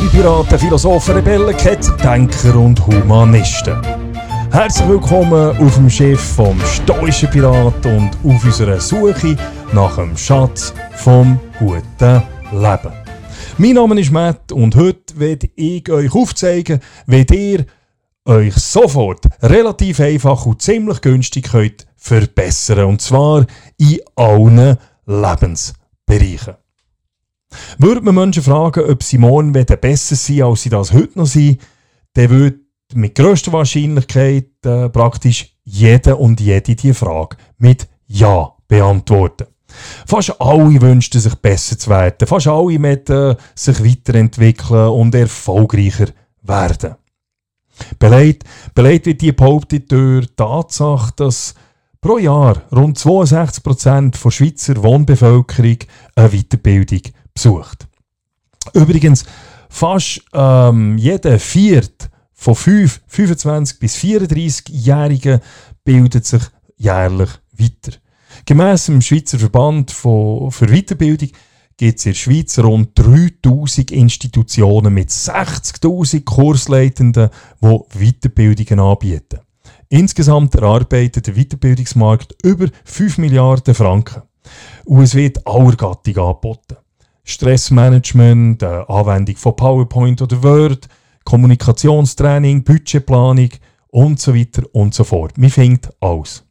Liebe Piraten, Philosophen, Rebellen, Kettendenker und Humanisten. Herzlich willkommen auf dem Schiff vom stoischen Pirat und auf unserer Suche nach dem Schatz vom guten Leben. Mein Name ist Matt und heute werde ich euch aufzeigen, wie ihr euch sofort relativ einfach und ziemlich günstig könnt verbessern Und zwar in allen Lebensbereichen. Würde man Menschen fragen, ob sie morgen besser sein als sie das heute noch sind, dann würde mit größter Wahrscheinlichkeit äh, praktisch jeder und jede die Frage mit Ja beantworten. Fast alle wünschten sich besser zu werden. Fast alle möchten sich weiterentwickeln und erfolgreicher werden. Beleidigt, beleidigt wird die behauptet durch die Tatsache, dass pro Jahr rund 62% der Schweizer Wohnbevölkerung eine Weiterbildung besucht. Übrigens, fast ähm, jeder Viert von 5, 25 bis 34-Jährigen bildet sich jährlich weiter. Gemäss dem Schweizer Verband für Weiterbildung gibt es in der Schweiz rund 3000 Institutionen mit 60.000 Kursleitenden, die Weiterbildungen anbieten. Insgesamt erarbeitet der Weiterbildungsmarkt über 5 Milliarden Franken. Und es wird aller Gattung angeboten. Stressmanagement, äh, Anwendung von PowerPoint oder Word, Kommunikationstraining, Budgetplanung und so weiter und so fort. Man findet alles.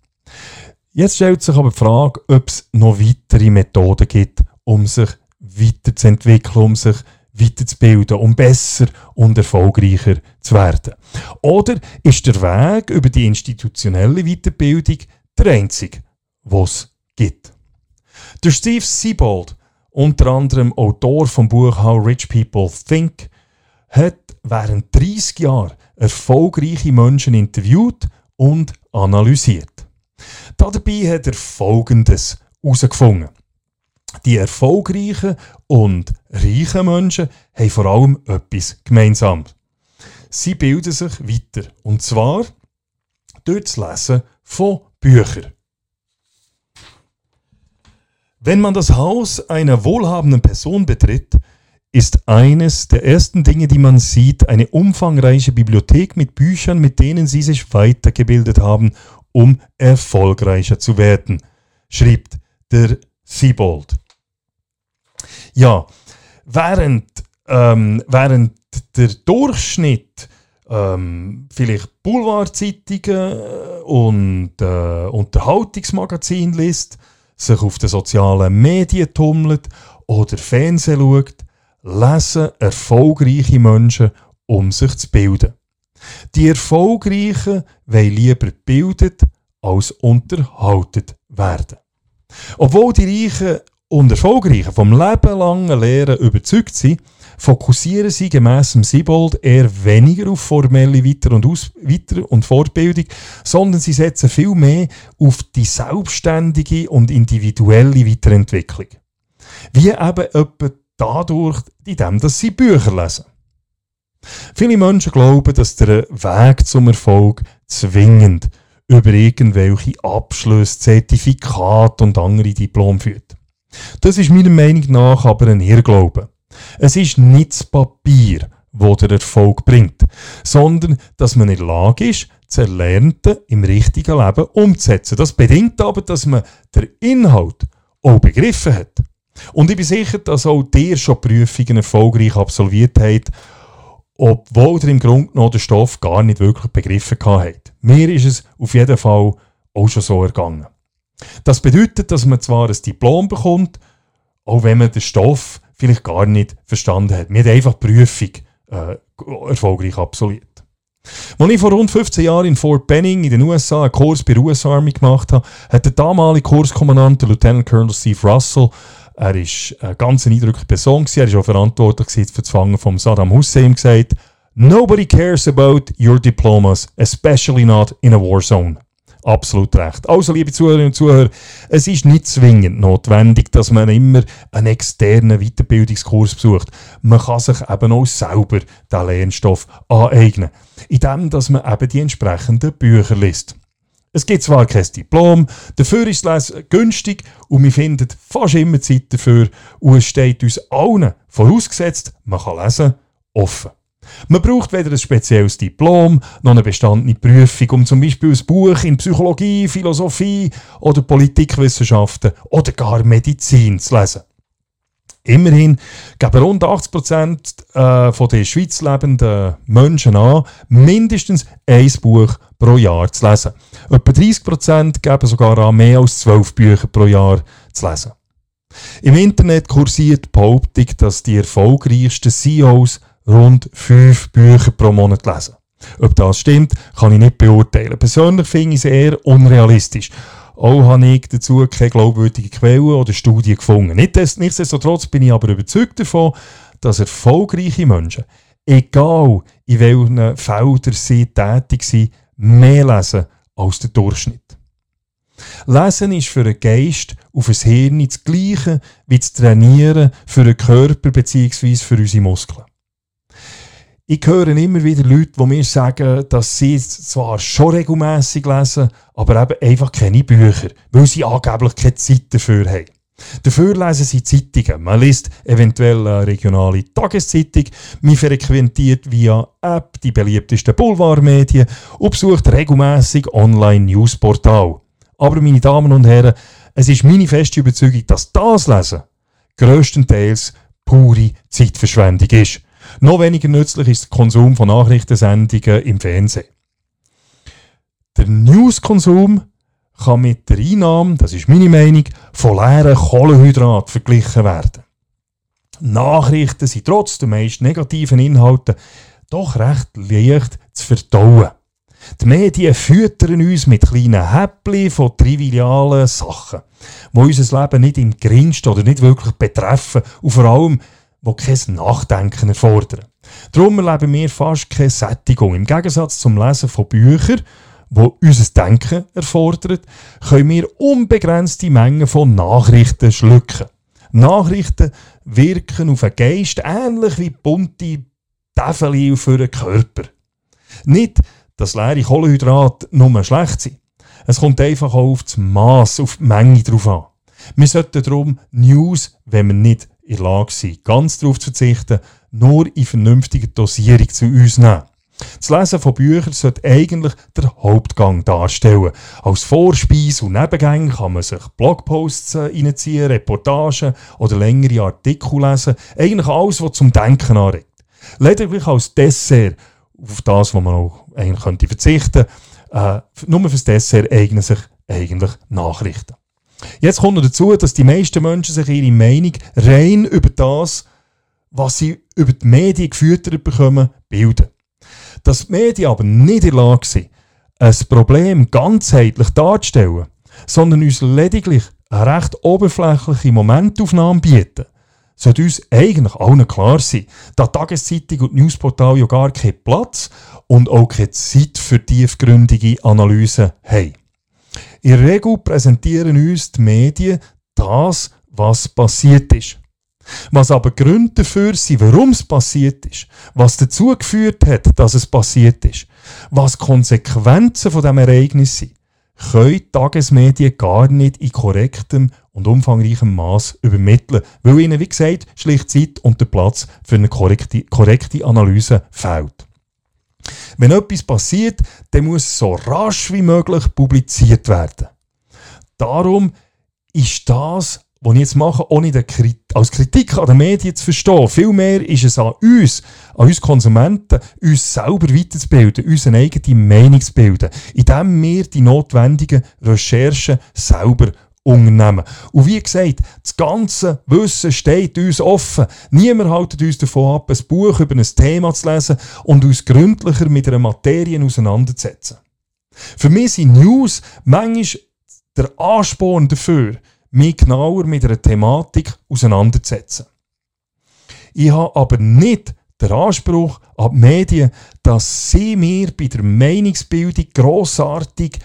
Jetzt stellt sich aber die Frage, ob es noch weitere Methoden gibt, um sich weiterzuentwickeln, um sich weiterzubilden, um besser und erfolgreicher zu werden. Oder ist der Weg über die institutionelle Weiterbildung der einzige, was gibt? Der Steve Siebold unter anderem Autor vom Buch How Rich People Think, hat während 30 Jahren erfolgreiche Menschen interviewt und analysiert. Dabei hat er Folgendes herausgefunden. Die erfolgreichen und reichen Menschen haben vor allem etwas gemeinsam. Sie bilden sich weiter. Und zwar durch das Lesen von Büchern. Wenn man das Haus einer wohlhabenden Person betritt, ist eines der ersten Dinge, die man sieht, eine umfangreiche Bibliothek mit Büchern, mit denen sie sich weitergebildet haben, um erfolgreicher zu werden, schrieb der Siebold. Ja, während, ähm, während der Durchschnitt ähm, vielleicht Boulevardzeitungen und äh, Unterhaltungsmagazin liest, sich auf den sozialen Medien tummelt oder Fernsehen schaut, lesen erfolgreiche Menschen, um sich zu bilden. Die Erfolgreichen wollen lieber gebildet als unterhaltet werden. Obwohl die Reichen und Erfolgreichen vom lebenlangen Lehren überzeugt sind, fokussieren sie gemäss dem Siebold eher weniger auf formelle Weiter- und, Aus Weiter und Fortbildung, sondern sie setzen viel mehr auf die selbstständige und individuelle Weiterentwicklung. Wie eben etwa dadurch, indem sie Bücher lesen. Viele Menschen glauben, dass der Weg zum Erfolg zwingend über irgendwelche Abschlüsse, Zertifikate und andere Diplome führt. Das ist meiner Meinung nach aber ein Irrglaube. Es ist nicht das Papier, wo der Erfolg bringt, sondern dass man in der Lage ist, das Erlernte im richtigen Leben umzusetzen. Das bedingt aber, dass man den Inhalt auch begriffen hat. Und ich bin sicher, dass auch dir schon Prüfungen erfolgreich absolviert habt, obwohl ihr im Grunde genommen den Stoff gar nicht wirklich begriffen habt. Mir ist es auf jeden Fall auch schon so ergangen. Das bedeutet, dass man zwar ein Diplom bekommt, auch wenn man den Stoff vielleicht gar nicht verstanden hat. Wir haben einfach die Prüfung äh, erfolgreich absolviert. Als ich vor rund 15 Jahren in Fort Benning in den USA einen Kurs bei der US Army gemacht habe, hat der damalige Kurskommandant, der Lieutenant Colonel Steve Russell, er ist eine ganz eindrückliche Person, er ist auch verantwortlich für das Fangen von Saddam Hussein, gesagt, Nobody cares about your diplomas, especially not in a war zone. Absolut recht. Also, liebe Zuhörerinnen und Zuhörer, es ist nicht zwingend notwendig, dass man immer einen externen Weiterbildungskurs besucht. Man kann sich eben auch selber den Lernstoff aneignen, indem dass man eben die entsprechenden Bücher liest. Es gibt zwar kein Diplom, dafür ist es günstig und wir finden fast immer Zeit dafür und es steht uns allen vorausgesetzt, man kann lesen offen. Man braucht weder ein spezielles Diplom noch eine bestandene Prüfung, um zum Beispiel ein Buch in Psychologie, Philosophie oder Politikwissenschaften oder gar Medizin zu lesen. Immerhin geben rund 80 Prozent äh, von den Schweiz lebenden Menschen an, mindestens ein Buch pro Jahr zu lesen. Etwa 30 Prozent geben sogar an, mehr als 12 Bücher pro Jahr zu lesen. Im Internet kursiert die Behauptung, dass die erfolgreichsten CEOs rund 5 Bücher pro Monat lesen. Ob das stimmt, kann ich nicht beurteilen. Persönlich finde ich es eher unrealistisch. Auch habe ich dazu keine glaubwürdige Quelle oder Studie gefunden. Nichtsdestotrotz bin ich aber überzeugt davon, dass erfolgreiche Menschen, egal in welchen Feldern sie tätig sind, mehr lesen als der Durchschnitt. Lesen ist für einen Geist auf ein Hirn das Gleiche wie das Trainieren für einen Körper bzw. für unsere Muskeln. Ich höre immer wieder Leute, die mir sagen, dass sie zwar schon regelmäßig lesen, aber eben einfach keine Bücher, weil sie angeblich keine Zeit dafür haben. Dafür lesen sie Zeitungen. Man liest eventuell eine regionale Tageszeitung, man frequentiert via App die beliebtesten Boulevardmedien und besucht regelmäßig Online-Newsportal. Aber meine Damen und Herren, es ist meine feste Überzeugung, dass das Lesen größtenteils pure Zeitverschwendung ist. Noch weniger nützlich ist der Konsum von Nachrichtensendungen im Fernsehen. Der Newskonsum kann mit der Einnahme, das ist meine Meinung, von leeren Kohlenhydraten verglichen werden. Nachrichten sind trotz der meist negativen Inhalte doch recht leicht zu verdauen. Die Medien füttern uns mit kleinen Häppchen von trivialen Sachen, die unser Leben nicht im geringsten oder nicht wirklich betreffen und vor allem die kein Nachdenken erfordern. Darum erleben wir fast keine Sättigung. Im Gegensatz zum Lesen von Büchern, wo unser Denken erfordert, können wir unbegrenzte Mengen von Nachrichten schlucken. Nachrichten wirken auf den Geist ähnlich wie bunte Täfeli für den Körper. Nicht, dass leere Kohlenhydrate nur schlecht sind. Es kommt einfach auch auf das Maß, auf die Menge drauf an. Wir sollten darum News, wenn wir nicht in der Lage sind, ganz darauf zu verzichten, nur in vernünftiger Dosierung zu uns nehmen. Das Lesen von Büchern sollte eigentlich der Hauptgang darstellen. Als Vorspeise und Nebengänge kann man sich Blogposts äh, reinziehen, Reportagen oder längere Artikel lesen. Eigentlich alles, was zum Denken anregt. Lediglich als Dessert, auf das, was man auch eigentlich könnte verzichten könnte, äh, nur fürs Dessert eignen sich eigentlich Nachrichten. Jetzt kommt noch dazu, dass die meisten Menschen sich ihre Meinung rein über das, was sie über die Medien gefüttert bekommen, bilden. Dass die Medien aber nicht in der Lage sind, ein Problem ganzheitlich darzustellen, sondern uns lediglich eine recht oberflächliche Momentaufnahme bieten, sollte uns eigentlich allen klar sein, dass Tageszeitung und Newsportal ja gar keinen Platz und auch keine Zeit für tiefgründige Analysen haben. In der Regel präsentieren uns die Medien das, was passiert ist. Was aber Gründe dafür sind, warum es passiert ist, was dazu geführt hat, dass es passiert ist, was Konsequenzen von dem Ereignis sind, können Tagesmedien gar nicht in korrektem und umfangreichem Maß übermitteln, weil ihnen, wie gesagt, schlicht Zeit und der Platz für eine korrekte, korrekte Analyse fehlt. Wenn etwas passiert, dann muss es so rasch wie möglich publiziert werden. Darum ist das, was ich jetzt mache, ohne als Kritik an den Medien zu verstehen. Vielmehr ist es an uns, an uns Konsumenten, uns selber weiterzubilden, unsere eigene Meinung zu bilden, indem wir die notwendigen Recherchen selber unternehmen. Und wie gesagt, das ganze Wissen steht uns offen. Niemand hält uns davon ab, ein Buch über ein Thema zu lesen und uns gründlicher mit einer Materie auseinanderzusetzen. Für mich sind News manchmal der Ansporn dafür, mich genauer mit einer Thematik auseinanderzusetzen. Ich habe aber nicht den Anspruch an die Medien, dass sie mir bei der Meinungsbildung grossartig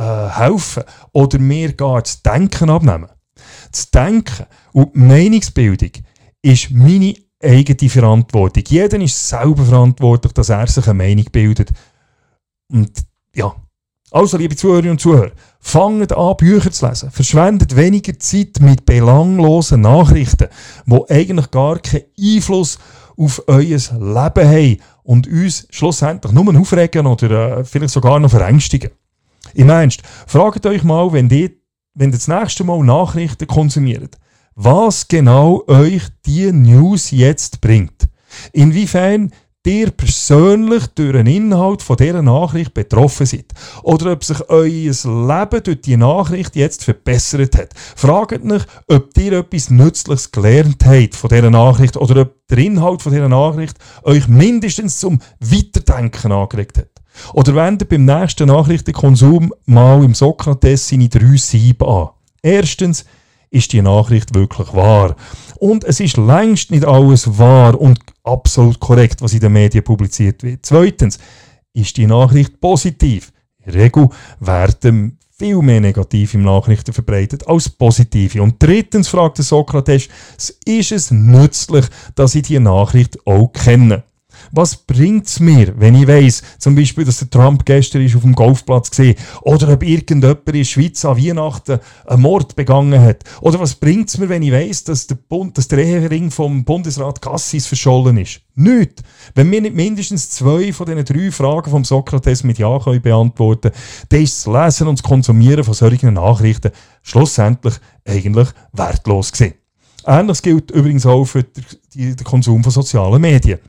äh, helfen oder mir gar das Denken abnehmen. Das Denken und die Meinungsbildung ist meine eigene Verantwortung. Jeder ist selber verantwortlich, dass er sich eine Meinung bildet. Und ja, also liebe Zuhörerinnen und Zuhörer, fangt an, Bücher zu lesen. Verschwendet weniger Zeit mit belanglosen Nachrichten, die eigentlich gar keinen Einfluss auf euer Leben haben und uns schlussendlich nur aufregen oder äh, vielleicht sogar noch verängstigen. Im Ernst, fragt euch mal, wenn ihr, wenn ihr das nächste Mal Nachrichten konsumiert, was genau euch die News jetzt bringt. Inwiefern ihr persönlich durch den Inhalt von dieser Nachricht betroffen seid. Oder ob sich euer Leben durch die Nachricht jetzt verbessert hat. Fragt euch, ob ihr etwas Nützliches gelernt habt von dieser Nachricht oder ob der Inhalt von dieser Nachricht euch mindestens zum Weiterdenken angeregt hat. Oder wendet beim nächsten Nachrichtenkonsum mal im Sokrates seine drei Sieben an. Erstens, ist die Nachricht wirklich wahr? Und es ist längst nicht alles wahr und absolut korrekt, was in den Medien publiziert wird. Zweitens, ist die Nachricht positiv? In der Regel werden viel mehr negative Nachrichten verbreitet als positive. Und drittens fragt Sokrates, ist es nützlich, dass ich die Nachricht auch kenne? Was bringt es mir, wenn ich weiss, zum Beispiel, dass der Trump gestern ist auf dem Golfplatz gesehen oder ob irgendjemand in der Schweiz an Weihnachten einen Mord begangen hat? Oder was bringt es mir, wenn ich weiss, dass der, Bund, dass der Ehering vom Bundesrat Cassis verschollen ist? Nicht. Wenn wir nicht mindestens zwei von diesen drei Fragen vom Sokrates mit Ja können beantworten dann ist das Lesen und das Konsumieren von solchen Nachrichten schlussendlich eigentlich wertlos gewesen. Ähnliches gilt übrigens auch für den Konsum von sozialen Medien.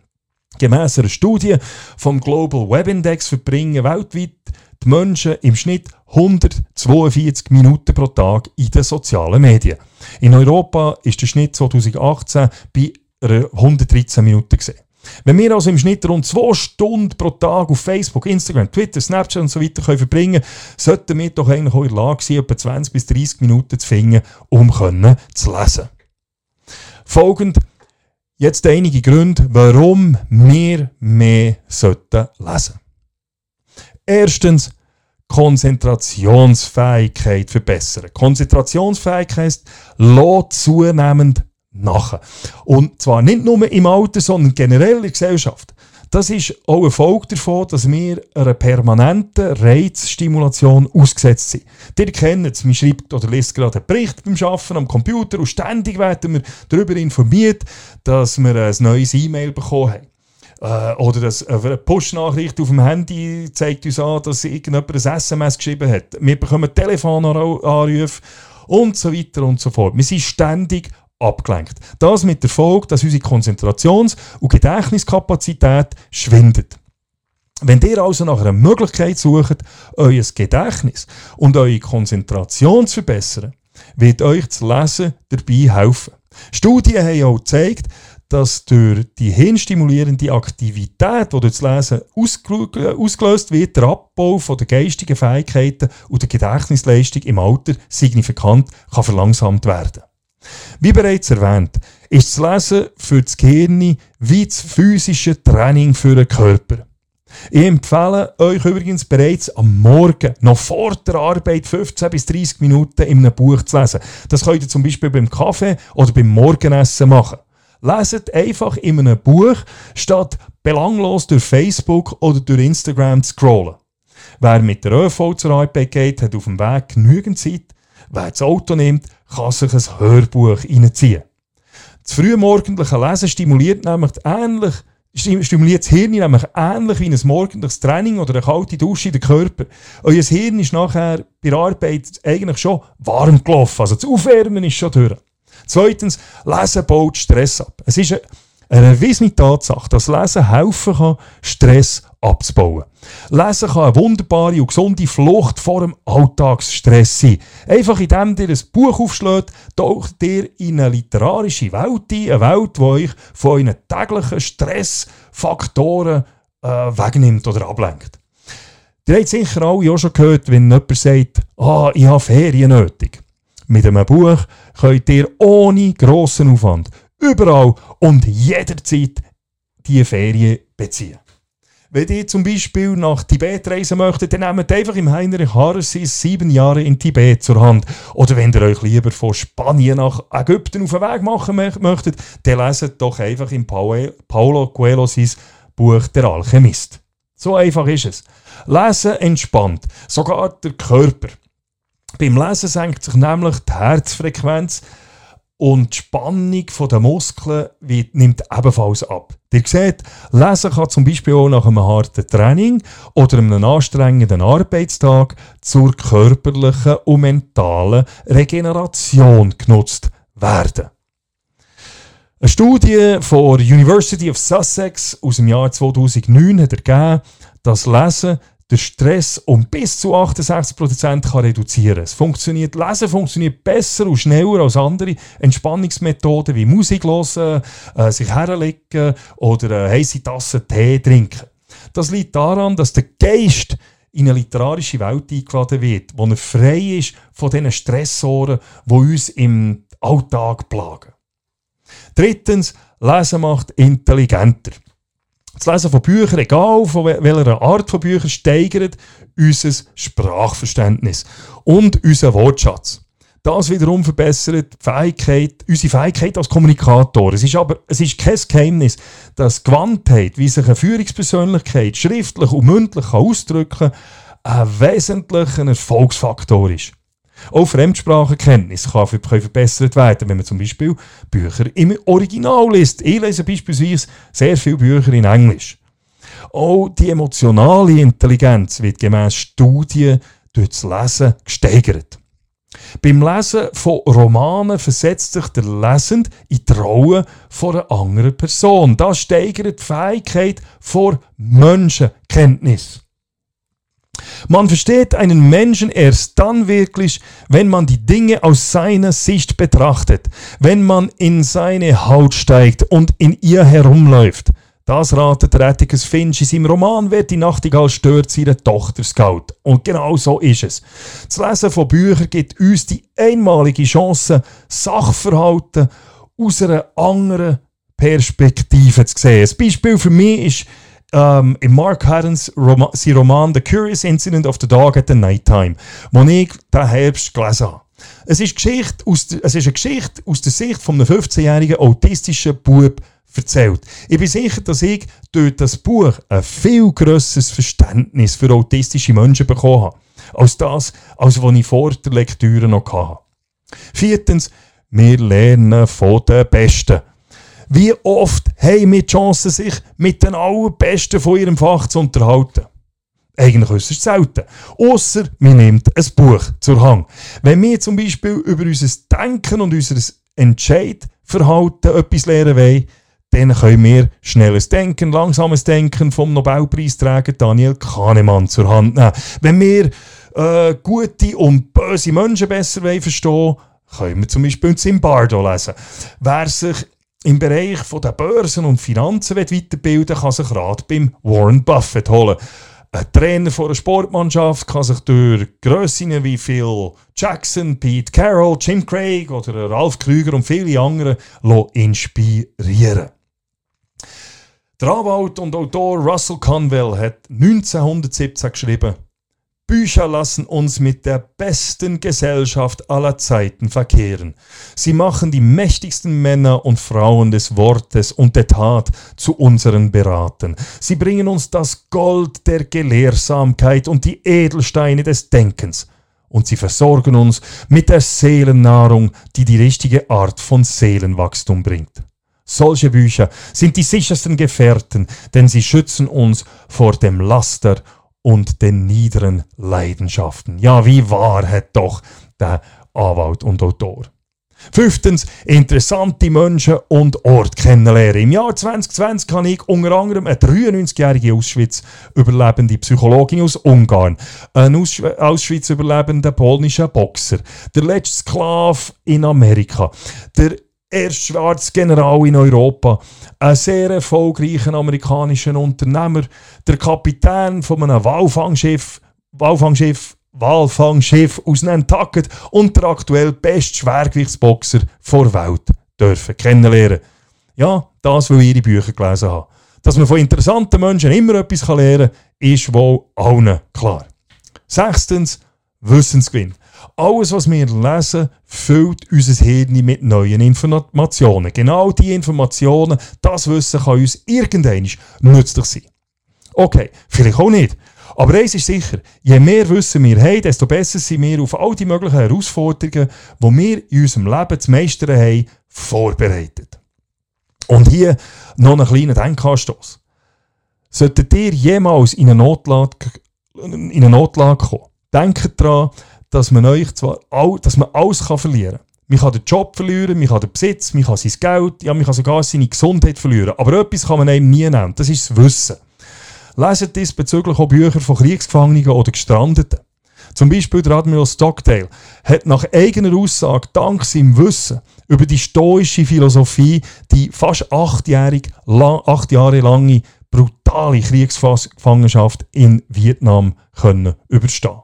Gemäss einer Studie vom Global Web Index verbringen weltweit die Menschen im Schnitt 142 Minuten pro Tag in den sozialen Medien. In Europa ist der Schnitt 2018 bei 113 Minuten gesehen. Wenn wir also im Schnitt rund 2 Stunden pro Tag auf Facebook, Instagram, Twitter, Snapchat und so weiter können sollten wir doch eigentlich auch in der Lage sein, etwa 20 bis 30 Minuten zu finden, um zu lesen. Folgend Jetzt einige Gründe, warum wir mehr sollten lesen. Erstens, Konzentrationsfähigkeit verbessern. Konzentrationsfähigkeit lässt zunehmend nach. Und zwar nicht nur im Alter, sondern generell in der Gesellschaft. Das ist auch ein Folge davon, dass wir einer permanenten Reizstimulation ausgesetzt sind. Ihr kennt es, man schreibt oder liest gerade einen Bericht beim Arbeiten am Computer und ständig werden wir darüber informiert, dass wir ein neues E-Mail bekommen haben. Äh, oder dass eine Push-Nachricht auf dem Handy zeigt uns an, dass irgendjemand ein SMS geschrieben hat. Wir bekommen Telefonanrufe und so weiter und so fort. Wir sind ständig abgelenkt. Das mit der Folge, dass unsere Konzentrations- und Gedächtniskapazität schwindet. Wenn ihr also nach einer Möglichkeit sucht, euer Gedächtnis und eure Konzentration zu verbessern, wird euch das Lesen dabei helfen. Studien haben auch gezeigt, dass durch die hirnstimulierende Aktivität, die durch das Lesen ausgelöst wird, der Abbau von der geistigen Fähigkeiten und der Gedächtnisleistung im Alter signifikant kann verlangsamt werden. Wie bereits erwähnt, ist das Lesen für das Gehirn wie das physische Training für den Körper. Ich empfehle euch übrigens bereits am Morgen, noch vor der Arbeit, 15 bis 30 Minuten in einem Buch zu lesen. Das könnt ihr zum Beispiel beim Kaffee oder beim Morgenessen machen. Leset einfach in einem Buch, statt belanglos durch Facebook oder durch Instagram zu scrollen. Wer mit der ÖV zur Arbeit geht, hat auf dem Weg genügend Zeit. Wer das Auto nimmt, kann sich ein Hörbuch reinziehen. Das frühmorgendliche Lesen stimuliert nämlich ähnlich stimuliert das Hirn nämlich ähnlich wie ein morgendliches Training oder eine kalte Dusche in den Körper. Euer Hirn ist nachher bei der Arbeit eigentlich schon warm gelaufen, also das Aufwärmen ist schon durch. Zweitens, Lesen baut Stress ab. Es ist eine, eine erwiesene Tatsache, dass Lesen helfen kann, Stress abzubauen. Lesen kann eine wunderbare und gesunde Flucht vor dem Alltagsstress sein. Einfach indem ihr ein Buch aufschlägt, taucht ihr in eine literarische Welt ein, eine Welt, die euch von euren täglichen Stressfaktoren äh, wegnimmt oder ablenkt. Ihr habt sicher alle auch schon gehört, wenn jemand sagt, ah, ich habe Ferien nötig. Mit einem Buch könnt ihr ohne grossen Aufwand überall und jederzeit diese Ferien beziehen. Wenn ihr zum Beispiel nach Tibet reisen möchtet, dann nehmt einfach im Heinrich Harsis sieben Jahre in Tibet zur Hand. Oder wenn ihr euch lieber von Spanien nach Ägypten auf den Weg machen möchtet, dann leset doch einfach im Paulo Coelho sein Buch Der Alchemist. So einfach ist es. Lesen entspannt, sogar der Körper. Beim Lesen senkt sich nämlich die Herzfrequenz und die Spannung der Muskeln wird, nimmt ebenfalls ab. Ihr seht, Lesen kann zum Beispiel auch nach einem harten Training oder einem anstrengenden Arbeitstag zur körperlichen und mentalen Regeneration genutzt werden. Eine Studie von der University of Sussex aus dem Jahr 2009 hat ergeben, dass Lesen den Stress um bis zu 68% kann reduzieren kann. Es funktioniert, Lesen funktioniert besser und schneller als andere Entspannungsmethoden wie Musik hören, äh, sich herlegen oder eine heiße Tasse Tee trinken. Das liegt daran, dass der Geist in eine literarische Welt eingeladen wird, wo er frei ist von diesen Stressoren, die uns im Alltag plagen. Drittens, Lesen macht intelligenter. Das Lesen von Büchern, egal von welcher Art von Büchern, steigert unser Sprachverständnis und unseren Wortschatz. Das wiederum verbessert die Fähigkeit, unsere Fähigkeit als Kommunikator. Es ist aber es ist kein Geheimnis, dass Gewandtheit, wie sich eine Führungspersönlichkeit schriftlich und mündlich ausdrücken kann, ein wesentlicher Erfolgsfaktor ist. Auch Fremdsprachenkenntnis kann, kann verbessert werden, wenn man zum Beispiel Bücher im Original liest. Ich lese beispielsweise sehr viele Bücher in Englisch. Auch die emotionale Intelligenz wird gemäß Studien durch das Lesen gesteigert. Beim Lesen von Romanen versetzt sich der Lesend in die Rolle von einer anderen Person. Das steigert die Fähigkeit vor Menschenkenntnis. Man versteht einen Menschen erst dann wirklich, wenn man die Dinge aus seiner Sicht betrachtet, wenn man in seine Haut steigt und in ihr herumläuft. Das ratet Atticus Finch in seinem Roman «Wer die Nachtigall stört seine Tochter Scout». Und genau so ist es. Das Lesen von Büchern gibt uns die einmalige Chance, Sachverhalten aus einer anderen Perspektive zu sehen. Ein Beispiel für mich ist ähm, in Mark Haddons Roma sein Roman The Curious Incident of the Dog at the Nighttime, den ich diesen Herbst gelesen habe. Es ist, Geschichte aus der, es ist eine Geschichte aus der Sicht von einem 15-jährigen autistischen Bub erzählt. Ich bin sicher, dass ich durch das Buch ein viel grösseres Verständnis für autistische Menschen bekommen habe, als das, als was ich vor der Lektüre noch hatte. Viertens, wir lernen von den Besten. Wie oft haben wir die Chance, sich mit den Allerbesten von ihrem Fach zu unterhalten? Eigentlich äußerst selten. Außer man nimmt ein Buch zur Hand. Wenn wir zum Beispiel über unser Denken und unser Entscheidverhalten etwas lernen wollen, dann können wir schnelles Denken, langsames Denken vom Nobelpreisträger Daniel Kahnemann zur Hand nehmen. Wenn wir äh, gute und böse Menschen besser verstehen wollen, können wir zum Beispiel Zimbardo lesen. Wer sich im Bereich der Börsen und Finanzen weiterbilden kann sich Rat beim Warren Buffett holen. Ein Trainer von einer Sportmannschaft kann sich durch Grössinnen wie Phil Jackson, Pete Carroll, Jim Craig oder Ralf Krüger und viele andere inspirieren. Der Anwalt und Autor Russell Conwell hat 1917 geschrieben, Bücher lassen uns mit der besten Gesellschaft aller Zeiten verkehren. Sie machen die mächtigsten Männer und Frauen des Wortes und der Tat zu unseren Beraten. Sie bringen uns das Gold der Gelehrsamkeit und die Edelsteine des Denkens. Und sie versorgen uns mit der Seelennahrung, die die richtige Art von Seelenwachstum bringt. Solche Bücher sind die sichersten Gefährten, denn sie schützen uns vor dem Laster und den niederen Leidenschaften. Ja, wie wahr hat doch der Anwalt und Autor. Fünftens, interessante Menschen und Orte kennenlernen. Im Jahr 2020 habe ich unter anderem eine 93-jährige Auschwitz-überlebende Psychologin aus Ungarn, einen Auschwitz-überlebenden polnischen Boxer, der letzte Sklav in Amerika, der erst schwarze General in Europa, ein sehr erfolgreicher amerikanischer Unternehmer, der Kapitän von einem Walfangschiff, Walfangschiff, Walfangschiff aus Nantucket und der aktuell beste Schwergewichtsboxer vor Welt dürfen kennenlernen. Ja, das, weil ich ihre Bücher gelesen habe. Dass man von interessanten Menschen immer etwas lernen kann, ist wohl allen klar. Sechstens, Wissensgewinn. Alles, was wir lesen, füllt unser Hirn mit neuen Informationen. Genau diese Informationen, das Wissen kann uns irgendwann nützlich sein. Okay, vielleicht auch nicht. Aber eins ist sicher, je mehr Wissen wir haben, desto besser sind wir auf all die möglichen Herausforderungen, die wir in unserem Leben zu meistern haben, vorbereitet. Und hier noch einen kleinen Denkanstoss. Solltet ihr jemals in eine Notlage, in eine Notlage kommen, denkt daran, dass man euch zwar all, dass man alles kann verlieren kann. Man kann den Job verlieren, man kann den Besitz, man kann sein Geld, ja, man kann sogar seine Gesundheit verlieren. Aber etwas kann man einem nie nehmen, das ist das Wissen. Leset diesbezüglich auch Bücher von Kriegsgefangenen oder Gestrandeten. Zum Beispiel der Admiral Stockdale hat nach eigener Aussage dank seinem Wissen über die stoische Philosophie die fast acht, acht Jahre lange brutale Kriegsgefangenschaft in Vietnam können überstehen.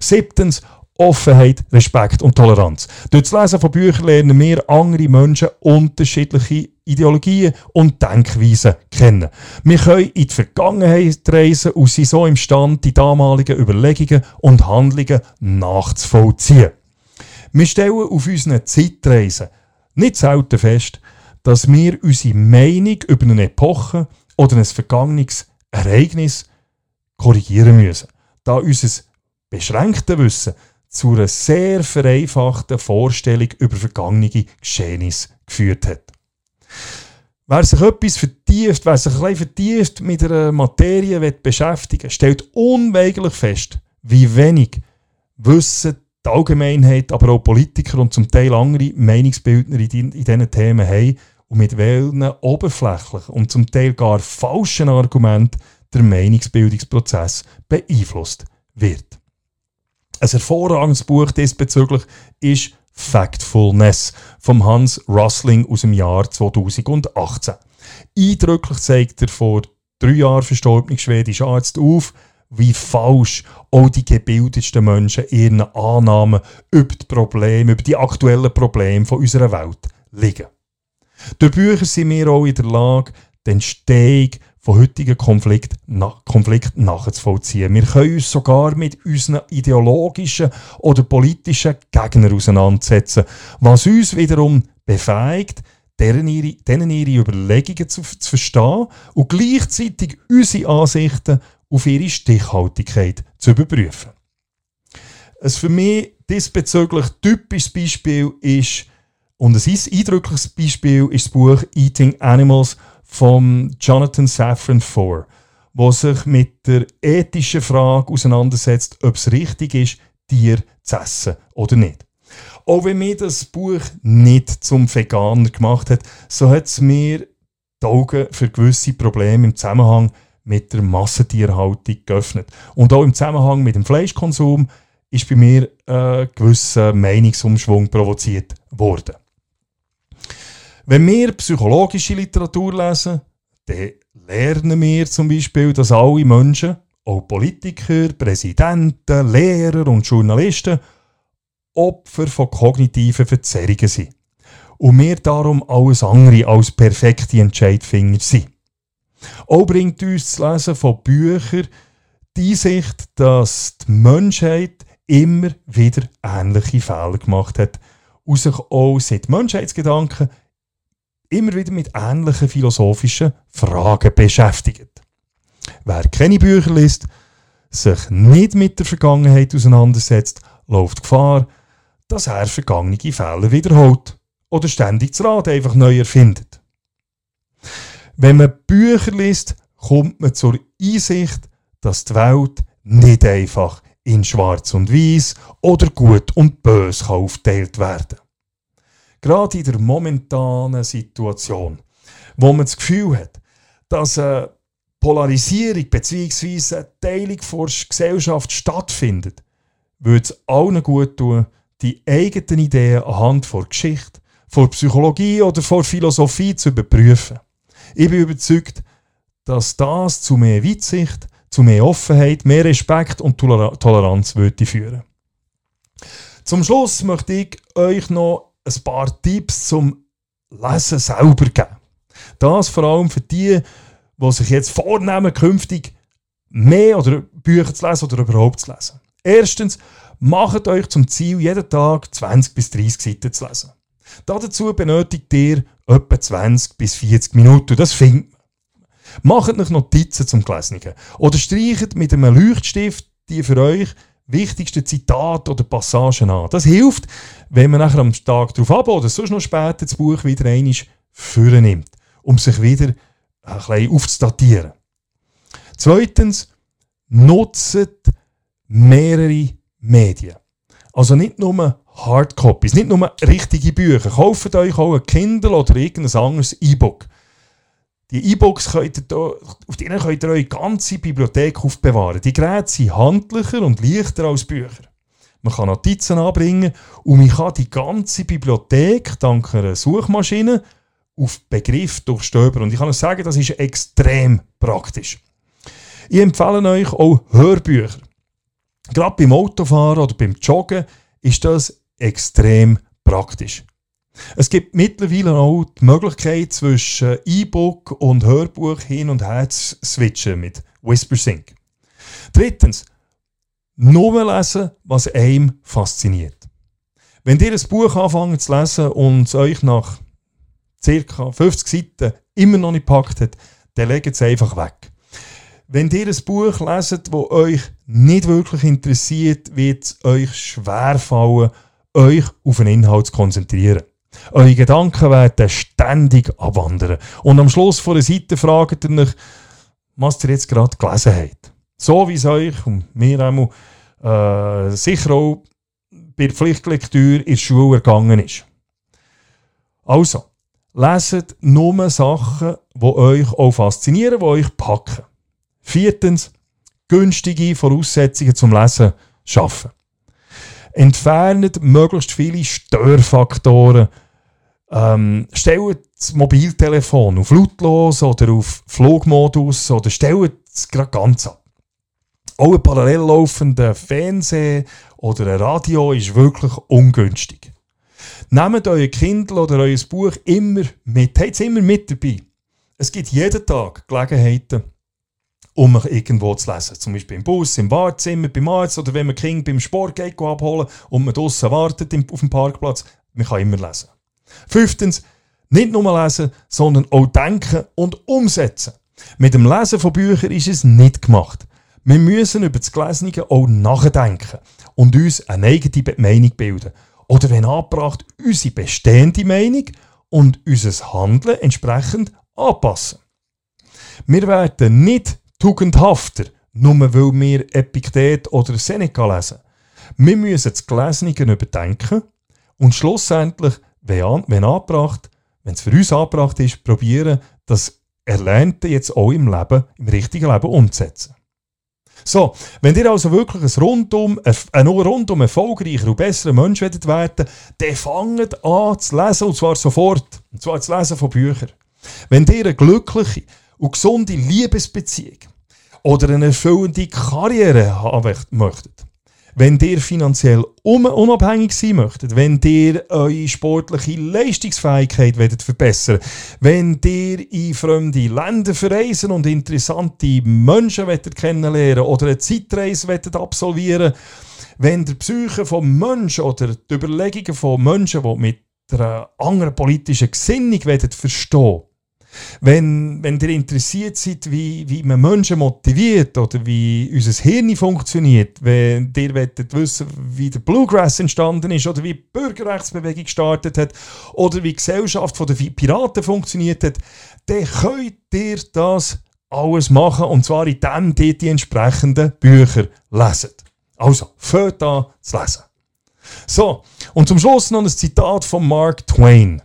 Siebtens, Offenheit, Respekt und Toleranz. Durch das Lesen von Büchern lernen wir andere Menschen unterschiedliche Ideologien und Denkweisen kennen. Wir können in die Vergangenheit reisen und sind so imstande, die damaligen Überlegungen und Handlungen nachzuvollziehen. Wir stellen auf unseren Zeitreisen nicht selten fest, dass wir unsere Meinung über eine Epoche oder ein vergangenes Ereignis korrigieren müssen, da unser beschränktes Wissen zu einer sehr vereinfachten Vorstellung über vergangene Geschehnisse geführt hat. Wer sich etwas vertieft, wer sich ein vertieft mit einer Materie beschäftigen stellt unweigerlich fest, wie wenig Wissen die Allgemeinheit, aber auch Politiker und zum Teil andere Meinungsbildner in, diesen Themen haben und mit welchen oberflächlichen und zum Teil gar falschen Argumenten der Meinungsbildungsprozess beeinflusst wird. Ein hervorragendes Buch diesbezüglich ist Factfulness von Hans Rosling aus dem Jahr 2018. Eindrücklich zeigt er vor drei Jahren verstorbenen schwedischen Arzt auf, wie falsch auch die gebildetsten Menschen ihren Annahmen über die Probleme, über die aktuellen Probleme von unserer Welt liegen. Durch Bücher sind wir auch in der Lage, den Steg von heutigen Konflikten nach, Konflikt nachzuvollziehen. Wir können uns sogar mit unseren ideologischen oder politischen Gegnern auseinandersetzen, was uns wiederum befähigt, deren ihre, denen ihre Überlegungen zu, zu verstehen und gleichzeitig unsere Ansichten auf ihre Stichhaltigkeit zu überprüfen. Ein für mich diesbezüglich typisches Beispiel ist, und ein eindrückliches Beispiel ist das Buch Eating Animals von Jonathan Safran Foer, wo sich mit der ethischen Frage auseinandersetzt, ob es richtig ist, Tier zu essen oder nicht. Auch wenn mir das Buch nicht zum Veganer gemacht hat, so hat es mir die Augen für gewisse Probleme im Zusammenhang mit der Massentierhaltung geöffnet. Und auch im Zusammenhang mit dem Fleischkonsum ist bei mir ein gewisser Meinungsumschwung provoziert worden. Wenn wir psychologische Literatur lesen, dann lernen wir zum Beispiel, dass alle Menschen, auch Politiker, Präsidenten, Lehrer und Journalisten, Opfer von kognitiven Verzerrungen sind. Und wir darum alles andere als perfekte Entscheidfinger sind. Auch bringt uns das Lesen von Büchern die Einsicht, dass die Menschheit immer wieder ähnliche Fehler gemacht hat und sich auch seit Menschheitsgedanken immer wieder mit ähnlichen philosophischen Fragen beschäftigt. Wer keine Bücher liest, sich nicht mit der Vergangenheit auseinandersetzt, läuft Gefahr, dass er vergangene Fälle wiederholt oder ständig das Rad einfach neu erfindet. Wenn man Bücher liest, kommt man zur Einsicht, dass die Welt nicht einfach in Schwarz und Weiß oder Gut und Bös aufgeteilt werden gerade in der momentanen Situation, wo man das Gefühl hat, dass eine Polarisierung bzw. eine Teilung der Gesellschaft stattfindet, würde es allen gut tun, die eigenen Ideen anhand von Geschichte, von Psychologie oder von Philosophie zu überprüfen. Ich bin überzeugt, dass das zu mehr Weitsicht, zu mehr Offenheit, mehr Respekt und Toleranz würde führen. Zum Schluss möchte ich euch noch ein paar Tipps zum Lesen selber geben. Das vor allem für die, die sich jetzt vornehmen, künftig mehr oder Bücher zu lesen oder überhaupt zu lesen. Erstens, macht euch zum Ziel, jeden Tag 20 bis 30 Seiten zu lesen. Dazu benötigt ihr etwa 20 bis 40 Minuten. Das findet man. Macht euch Notizen zum Gelesenen. Oder streicht mit einem Leuchtstift die für euch wichtigsten Zitate oder Passagen an. Das hilft, wenn man nachher am Tag darauf ab oder sonst noch später das Buch wieder einmal nimmt, um sich wieder ein bisschen aufzudatieren. Zweitens, nutzt mehrere Medien. Also nicht nur Hardcopies, nicht nur richtige Bücher. Kauft euch auch ein Kindle oder irgendein anderes E-Book. Die E-Books auf denen könnt ihr eure ganze Bibliothek aufbewahren. Die Geräte sind handlicher und leichter als Bücher. Man kann Notizen anbringen und man kann die ganze Bibliothek dank einer Suchmaschine auf Begriff durchstöbern. Und ich kann euch sagen, das ist extrem praktisch. Ich empfehle euch auch Hörbücher. Gerade beim Autofahren oder beim Joggen ist das extrem praktisch. Es gibt mittlerweile auch die Möglichkeit, zwischen E-Book und Hörbuch hin und her zu switchen mit WhisperSync. Drittens, nur lesen, was einem fasziniert. Wenn ihr ein Buch anfangt zu lesen und es euch nach ca. 50 Seiten immer noch nicht packt hat, dann legt es einfach weg. Wenn ihr ein Buch leset, das euch nicht wirklich interessiert, wird es euch schwerfallen, euch auf den Inhalt zu konzentrieren. Eure Gedanken werden ständig abwandern. Und am Schluss von der Seite fragt ihr euch, was ihr jetzt gerade gelesen habt. So wie es euch und mir einmal äh, sicher auch bei der Pflichtlektüre in der Schule ergangen ist. Also, leset nur Sachen, die euch auch faszinieren, die euch packen. Viertens, günstige Voraussetzungen zum Lesen schaffen. Entfernt möglichst viele Störfaktoren. Ähm, stellt das Mobiltelefon auf lautlos oder auf Flugmodus oder stellt es gerade ganz ab. Auch ein parallel laufender Fernseher oder ein Radio ist wirklich ungünstig. Nehmt euer Kindle oder euer Buch immer mit. Habt es immer mit dabei. Es gibt jeden Tag Gelegenheiten, um mich irgendwo zu lesen. Zum Beispiel im Bus, im Wartezimmer, beim Arzt oder wenn man Kind beim Sport geht abholen und man draußen wartet auf dem Parkplatz. Man kann immer lesen. Fünftens, nicht nur lesen, sondern auch denken und umsetzen. Mit dem Lesen von Büchern ist es nicht gemacht. Wir müssen über das Gelesene auch nachdenken und uns eine eigene Meinung bilden. Oder wenn angebracht, unsere bestehende Meinung und unser Handeln entsprechend anpassen. Wir werden nicht tugendhafter, nur weil wir Epiktet oder Seneca lesen. Wir müssen das Gelesene überdenken und schlussendlich, wenn, wenn angebracht, wenn es für uns angebracht ist, probieren, das Erlernte jetzt auch im Leben, im richtigen Leben umzusetzen. So, wenn ihr also wirklich ein rundum, ein rundum erfolgreicher und besserer Mensch werden werden, dann fangt an zu lesen, und zwar sofort. Und zwar zu lesen von Büchern. Wenn ihr eine glückliche und gesunde Liebesbeziehung oder eine erfüllende Karriere haben möchtet, wenn ihr finanziell unabhängig sein möchtet, wenn ihr eure sportliche Leistungsfähigkeit verbessern wenn ihr in fremde Länder verreisen und interessante Menschen kennenlernen oder eine Zeitreise absolvieren wenn der Psyche von Menschen oder die Überlegungen von Menschen, die mit einer anderen politischen Gesinnung verstehen wenn, wenn ihr interessiert seid, wie, wie man Menschen motiviert oder wie unser Hirn funktioniert, wenn ihr wollt wissen wie der Bluegrass entstanden ist oder wie die Bürgerrechtsbewegung gestartet hat oder wie die Gesellschaft der Piraten funktioniert hat, dann könnt ihr das alles machen und zwar indem ihr die entsprechenden Bücher leset. Also, fängt an zu lesen. So, und zum Schluss noch ein Zitat von Mark Twain.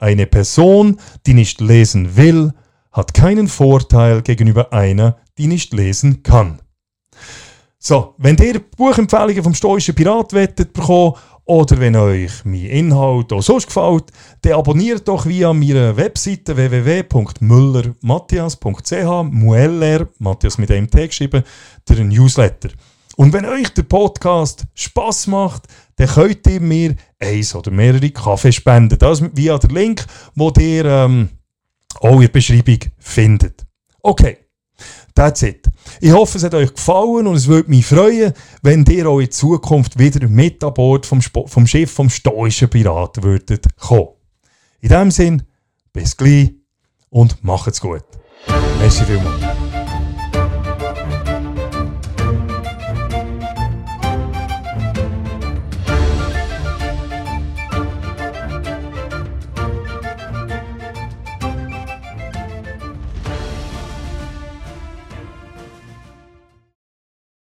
Eine Person, die nicht lesen will, hat keinen Vorteil gegenüber einer, die nicht lesen kann. So, wenn ihr Buchempfehlungen vom stoischen Pirat wettet bekommen oder wenn euch mein Inhalt auch sonst gefällt, dann abonniert doch via meiner Webseite www.müllermatthias.ch Mueller, Matthias mit einem T geschrieben, der Newsletter. Und wenn euch der Podcast Spaß macht, dann könnt ihr mir eins oder mehrere Kaffee spenden. Das via der Link, wo ihr ähm, auch in der Beschreibung findet. Okay, that's it. Ich hoffe, es hat euch gefallen und es würde mich freuen, wenn ihr auch in Zukunft wieder mit an Bord vom, vom Schiff vom stoischen Piraten würdet kommen. In diesem Sinne, bis gleich und macht's gut. Merci vielmals.